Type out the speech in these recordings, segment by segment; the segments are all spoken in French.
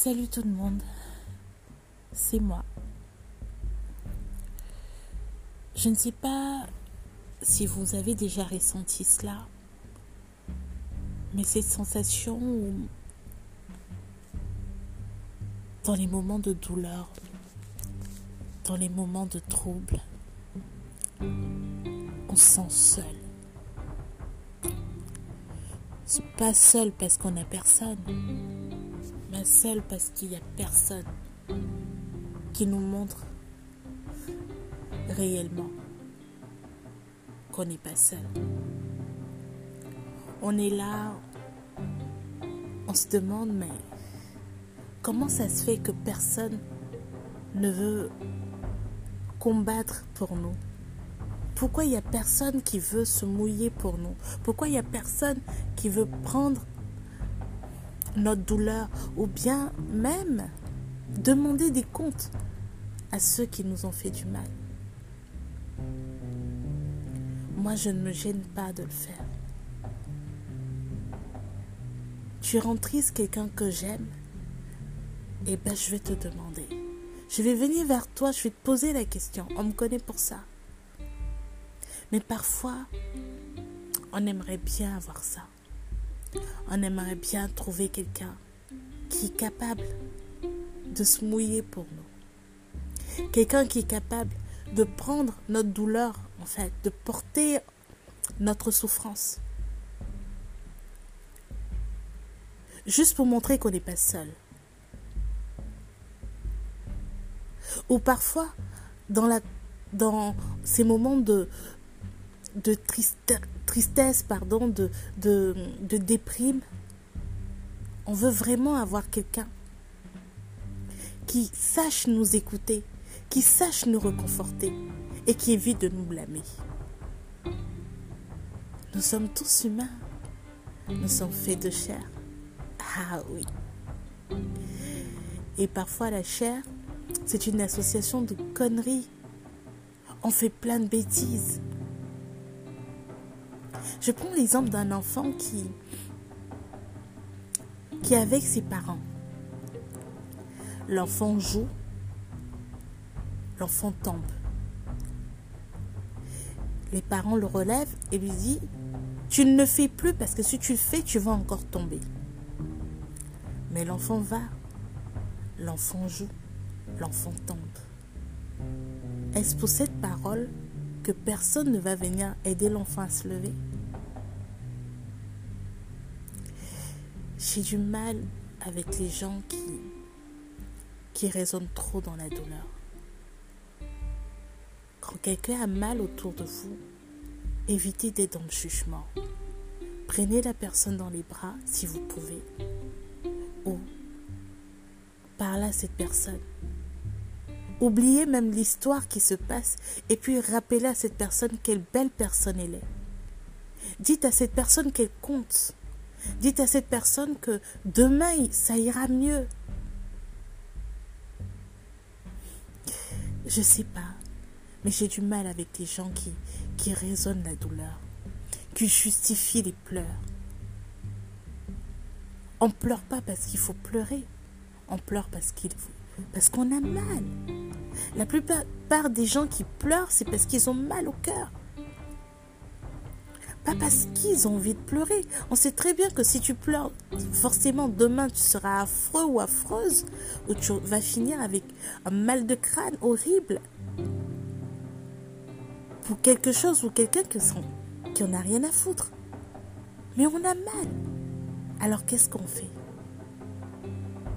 Salut tout le monde, c'est moi. Je ne sais pas si vous avez déjà ressenti cela, mais cette sensation où, dans les moments de douleur, dans les moments de trouble, on se sent seul. Pas seul parce qu'on n'a personne, seul parce qu'il n'y a personne qui nous montre réellement qu'on n'est pas seul. On est là, on se demande, mais comment ça se fait que personne ne veut combattre pour nous? Pourquoi il n'y a personne qui veut se mouiller pour nous? Pourquoi il n'y a personne qui veut prendre notre douleur ou bien même demander des comptes à ceux qui nous ont fait du mal. Moi, je ne me gêne pas de le faire. Tu rends triste quelqu'un que j'aime, et eh ben je vais te demander. Je vais venir vers toi, je vais te poser la question. On me connaît pour ça. Mais parfois, on aimerait bien avoir ça. On aimerait bien trouver quelqu'un qui est capable de se mouiller pour nous. Quelqu'un qui est capable de prendre notre douleur, en fait, de porter notre souffrance. Juste pour montrer qu'on n'est pas seul. Ou parfois, dans, dans ces moments de, de tristesse, pardon, de, de, de déprime, on veut vraiment avoir quelqu'un qui sache nous écouter, qui sache nous reconforter et qui évite de nous blâmer. Nous sommes tous humains. Nous sommes faits de chair. Ah oui. Et parfois la chair, c'est une association de conneries. On fait plein de bêtises. Je prends l'exemple d'un enfant qui, est avec ses parents. L'enfant joue, l'enfant tombe. Les parents le relèvent et lui disent Tu ne le fais plus parce que si tu le fais, tu vas encore tomber. Mais l'enfant va, l'enfant joue, l'enfant tombe. Est-ce pour cette parole que personne ne va venir aider l'enfant à se lever? J'ai du mal avec les gens qui, qui raisonnent trop dans la douleur. Quand quelqu'un a mal autour de vous, évitez d'être dans le jugement. Prenez la personne dans les bras si vous pouvez. Ou parlez à cette personne. Oubliez même l'histoire qui se passe et puis rappelez à cette personne quelle belle personne elle est. Dites à cette personne qu'elle compte. Dites à cette personne que demain, ça ira mieux. Je sais pas, mais j'ai du mal avec les gens qui, qui raisonnent la douleur, qui justifient les pleurs. On pleure pas parce qu'il faut pleurer, on pleure parce qu'il parce qu'on a mal. La plupart des gens qui pleurent, c'est parce qu'ils ont mal au cœur. Pas parce qu'ils ont envie de pleurer. On sait très bien que si tu pleures, forcément demain tu seras affreux ou affreuse, ou tu vas finir avec un mal de crâne horrible. Pour quelque chose ou quelqu'un qui en a rien à foutre. Mais on a mal. Alors qu'est-ce qu'on fait?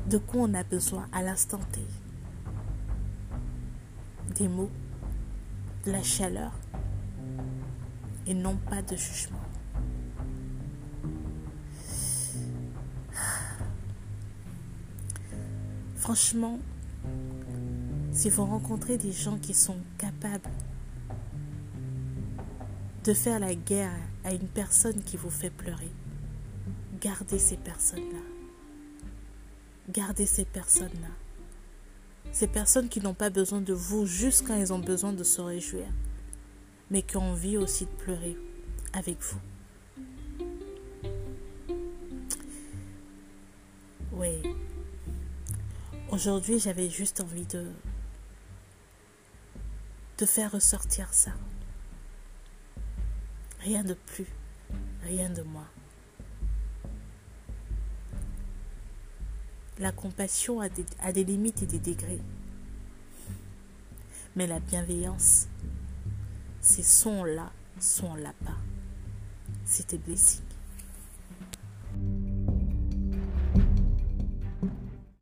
De quoi on a besoin à l'instant T? Des mots, de la chaleur, et non pas de jugement. Franchement, si vous rencontrez des gens qui sont capables de faire la guerre à une personne qui vous fait pleurer, gardez ces personnes-là. Gardez ces personnes-là. Ces personnes qui n'ont pas besoin de vous juste quand elles ont besoin de se réjouir mais qui ont envie aussi de pleurer avec vous. Oui, Aujourd'hui, j'avais juste envie de de faire ressortir ça. Rien de plus, rien de moins. La compassion a des, a des limites et des degrés. Mais la bienveillance, ces sons-là sont là pas. C'était blessé.